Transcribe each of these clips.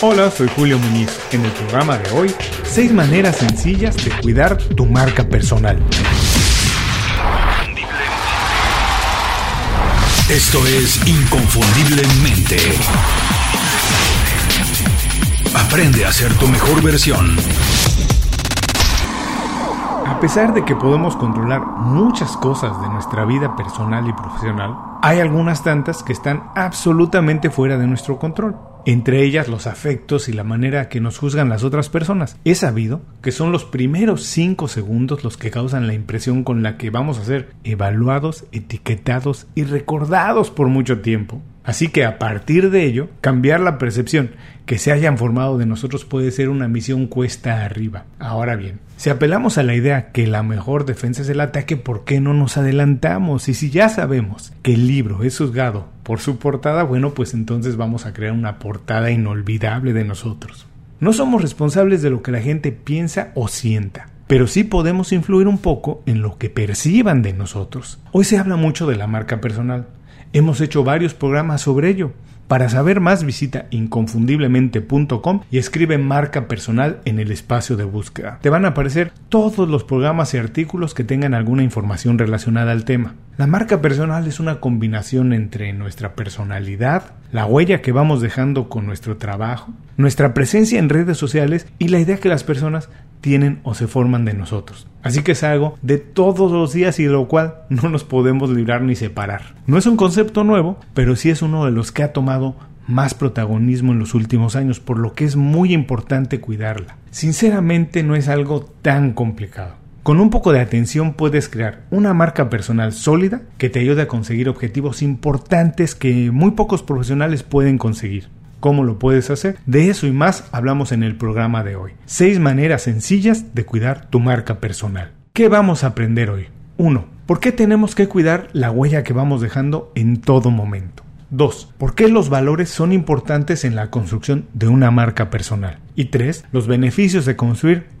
Hola, soy Julio Muñiz. En el programa de hoy, 6 maneras sencillas de cuidar tu marca personal. Esto es Inconfundiblemente. Aprende a ser tu mejor versión. A pesar de que podemos controlar muchas cosas de nuestra vida personal y profesional, hay algunas tantas que están absolutamente fuera de nuestro control entre ellas los afectos y la manera que nos juzgan las otras personas. Es sabido que son los primeros cinco segundos los que causan la impresión con la que vamos a ser evaluados, etiquetados y recordados por mucho tiempo. Así que a partir de ello, cambiar la percepción que se hayan formado de nosotros puede ser una misión cuesta arriba. Ahora bien, si apelamos a la idea que la mejor defensa es el ataque, ¿por qué no nos adelantamos? Y si ya sabemos que el libro es juzgado por su portada, bueno, pues entonces vamos a crear una portada inolvidable de nosotros. No somos responsables de lo que la gente piensa o sienta pero sí podemos influir un poco en lo que perciban de nosotros. Hoy se habla mucho de la marca personal, Hemos hecho varios programas sobre ello. Para saber más visita inconfundiblemente.com y escribe marca personal en el espacio de búsqueda. Te van a aparecer todos los programas y artículos que tengan alguna información relacionada al tema. La marca personal es una combinación entre nuestra personalidad, la huella que vamos dejando con nuestro trabajo, nuestra presencia en redes sociales y la idea que las personas tienen o se forman de nosotros. Así que es algo de todos los días y de lo cual no nos podemos librar ni separar. No es un concepto nuevo, pero sí es uno de los que ha tomado más protagonismo en los últimos años, por lo que es muy importante cuidarla. Sinceramente no es algo tan complicado. Con un poco de atención puedes crear una marca personal sólida que te ayude a conseguir objetivos importantes que muy pocos profesionales pueden conseguir. ¿Cómo lo puedes hacer? De eso y más hablamos en el programa de hoy. Seis maneras sencillas de cuidar tu marca personal. ¿Qué vamos a aprender hoy? 1. ¿Por qué tenemos que cuidar la huella que vamos dejando en todo momento? 2. ¿Por qué los valores son importantes en la construcción de una marca personal? Y 3. Los beneficios de construir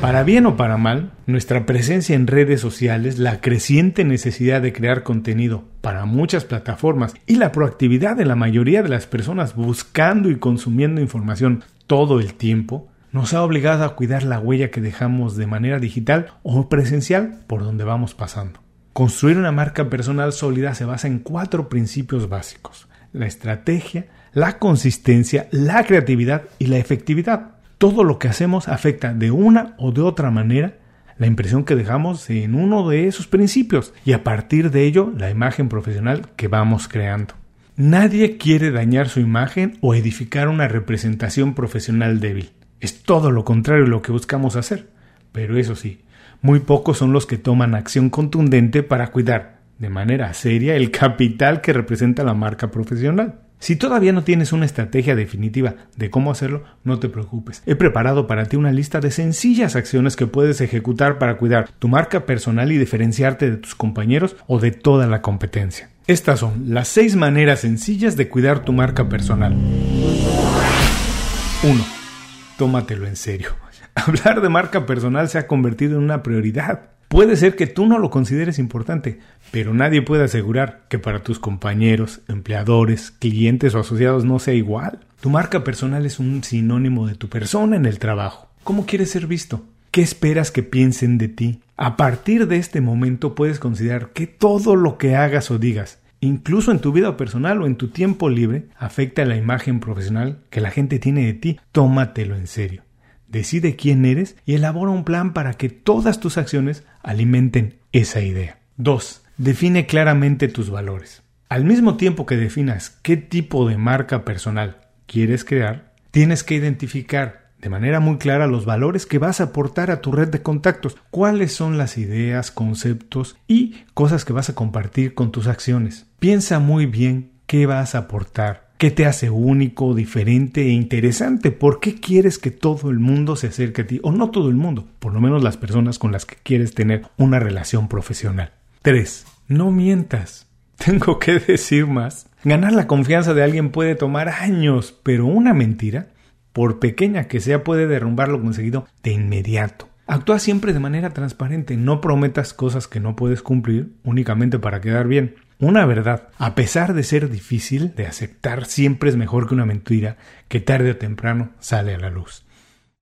Para bien o para mal, nuestra presencia en redes sociales, la creciente necesidad de crear contenido para muchas plataformas y la proactividad de la mayoría de las personas buscando y consumiendo información todo el tiempo, nos ha obligado a cuidar la huella que dejamos de manera digital o presencial por donde vamos pasando. Construir una marca personal sólida se basa en cuatro principios básicos. La estrategia, la consistencia, la creatividad y la efectividad todo lo que hacemos afecta de una o de otra manera la impresión que dejamos en uno de esos principios y a partir de ello la imagen profesional que vamos creando. Nadie quiere dañar su imagen o edificar una representación profesional débil. Es todo lo contrario de lo que buscamos hacer. Pero eso sí, muy pocos son los que toman acción contundente para cuidar de manera seria el capital que representa la marca profesional. Si todavía no tienes una estrategia definitiva de cómo hacerlo, no te preocupes. He preparado para ti una lista de sencillas acciones que puedes ejecutar para cuidar tu marca personal y diferenciarte de tus compañeros o de toda la competencia. Estas son las seis maneras sencillas de cuidar tu marca personal. 1. Tómatelo en serio. Hablar de marca personal se ha convertido en una prioridad. Puede ser que tú no lo consideres importante, pero nadie puede asegurar que para tus compañeros, empleadores, clientes o asociados no sea igual. Tu marca personal es un sinónimo de tu persona en el trabajo. ¿Cómo quieres ser visto? ¿Qué esperas que piensen de ti? A partir de este momento puedes considerar que todo lo que hagas o digas, incluso en tu vida personal o en tu tiempo libre, afecta la imagen profesional que la gente tiene de ti. Tómatelo en serio. Decide quién eres y elabora un plan para que todas tus acciones alimenten esa idea. 2. Define claramente tus valores. Al mismo tiempo que definas qué tipo de marca personal quieres crear, tienes que identificar de manera muy clara los valores que vas a aportar a tu red de contactos, cuáles son las ideas, conceptos y cosas que vas a compartir con tus acciones. Piensa muy bien qué vas a aportar ¿Qué te hace único, diferente e interesante? ¿Por qué quieres que todo el mundo se acerque a ti? O no todo el mundo, por lo menos las personas con las que quieres tener una relación profesional. 3. No mientas. Tengo que decir más. Ganar la confianza de alguien puede tomar años, pero una mentira, por pequeña que sea, puede derrumbar lo conseguido de inmediato. Actúa siempre de manera transparente, no prometas cosas que no puedes cumplir únicamente para quedar bien. Una verdad, a pesar de ser difícil de aceptar, siempre es mejor que una mentira que tarde o temprano sale a la luz.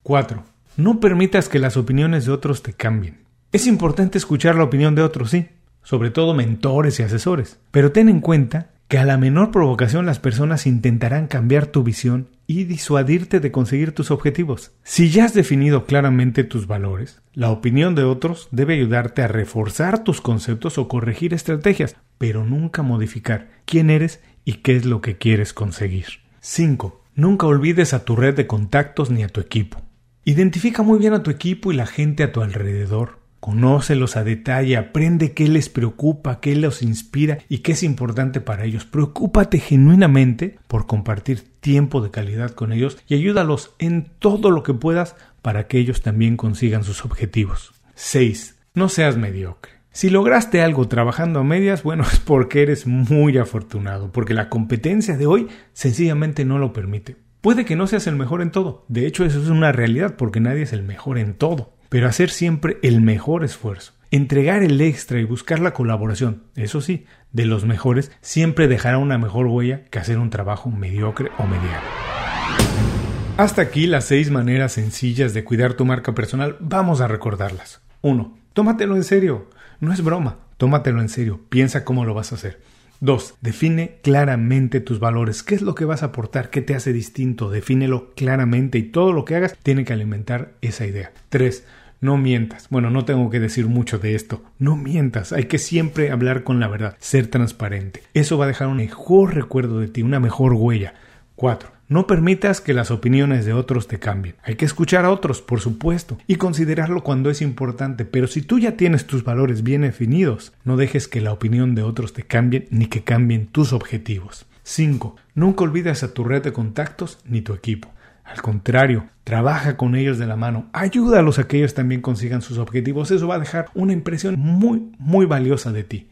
4. No permitas que las opiniones de otros te cambien. Es importante escuchar la opinión de otros, sí, sobre todo mentores y asesores, pero ten en cuenta que a la menor provocación las personas intentarán cambiar tu visión y disuadirte de conseguir tus objetivos. Si ya has definido claramente tus valores, la opinión de otros debe ayudarte a reforzar tus conceptos o corregir estrategias, pero nunca modificar quién eres y qué es lo que quieres conseguir. 5. Nunca olvides a tu red de contactos ni a tu equipo. Identifica muy bien a tu equipo y la gente a tu alrededor. Conócelos a detalle, aprende qué les preocupa, qué los inspira y qué es importante para ellos. Preocúpate genuinamente por compartir tiempo de calidad con ellos y ayúdalos en todo lo que puedas para que ellos también consigan sus objetivos. 6. No seas mediocre. Si lograste algo trabajando a medias, bueno, es porque eres muy afortunado, porque la competencia de hoy sencillamente no lo permite. Puede que no seas el mejor en todo, de hecho eso es una realidad porque nadie es el mejor en todo pero hacer siempre el mejor esfuerzo. Entregar el extra y buscar la colaboración, eso sí, de los mejores, siempre dejará una mejor huella que hacer un trabajo mediocre o mediano. Hasta aquí las seis maneras sencillas de cuidar tu marca personal, vamos a recordarlas. 1. Tómatelo en serio. No es broma, tómatelo en serio, piensa cómo lo vas a hacer. 2. Define claramente tus valores. ¿Qué es lo que vas a aportar? ¿Qué te hace distinto? Defínelo claramente y todo lo que hagas tiene que alimentar esa idea. 3. No mientas. Bueno, no tengo que decir mucho de esto. No mientas. Hay que siempre hablar con la verdad, ser transparente. Eso va a dejar un mejor recuerdo de ti, una mejor huella. 4. No permitas que las opiniones de otros te cambien. Hay que escuchar a otros, por supuesto, y considerarlo cuando es importante, pero si tú ya tienes tus valores bien definidos, no dejes que la opinión de otros te cambien ni que cambien tus objetivos. 5. Nunca olvides a tu red de contactos ni tu equipo. Al contrario, trabaja con ellos de la mano, ayúdalos a que ellos también consigan sus objetivos. Eso va a dejar una impresión muy, muy valiosa de ti.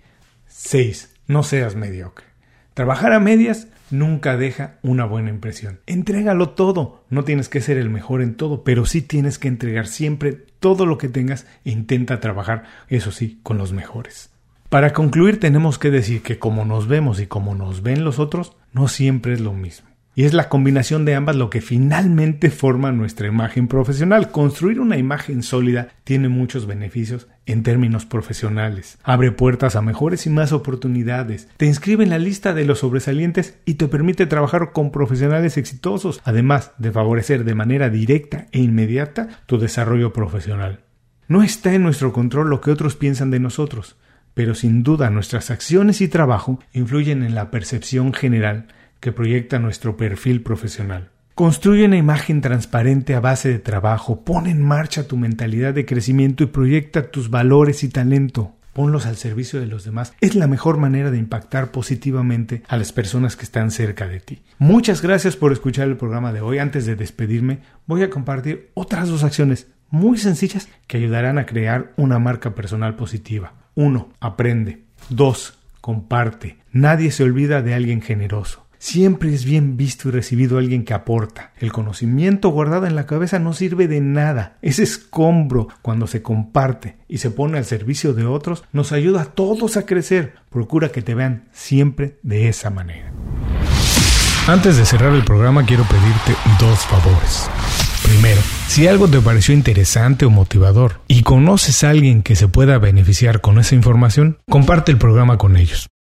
6. No seas mediocre. Trabajar a medias nunca deja una buena impresión. Entrégalo todo. No tienes que ser el mejor en todo, pero sí tienes que entregar siempre todo lo que tengas e intenta trabajar, eso sí, con los mejores. Para concluir tenemos que decir que como nos vemos y como nos ven los otros, no siempre es lo mismo. Y es la combinación de ambas lo que finalmente forma nuestra imagen profesional. Construir una imagen sólida tiene muchos beneficios en términos profesionales. Abre puertas a mejores y más oportunidades. Te inscribe en la lista de los sobresalientes y te permite trabajar con profesionales exitosos, además de favorecer de manera directa e inmediata tu desarrollo profesional. No está en nuestro control lo que otros piensan de nosotros, pero sin duda nuestras acciones y trabajo influyen en la percepción general que proyecta nuestro perfil profesional. Construye una imagen transparente a base de trabajo, pon en marcha tu mentalidad de crecimiento y proyecta tus valores y talento. Ponlos al servicio de los demás. Es la mejor manera de impactar positivamente a las personas que están cerca de ti. Muchas gracias por escuchar el programa de hoy. Antes de despedirme, voy a compartir otras dos acciones muy sencillas que ayudarán a crear una marca personal positiva. 1. Aprende. 2. Comparte. Nadie se olvida de alguien generoso. Siempre es bien visto y recibido alguien que aporta. El conocimiento guardado en la cabeza no sirve de nada. Ese escombro, cuando se comparte y se pone al servicio de otros, nos ayuda a todos a crecer. Procura que te vean siempre de esa manera. Antes de cerrar el programa quiero pedirte dos favores. Primero, si algo te pareció interesante o motivador y conoces a alguien que se pueda beneficiar con esa información, comparte el programa con ellos.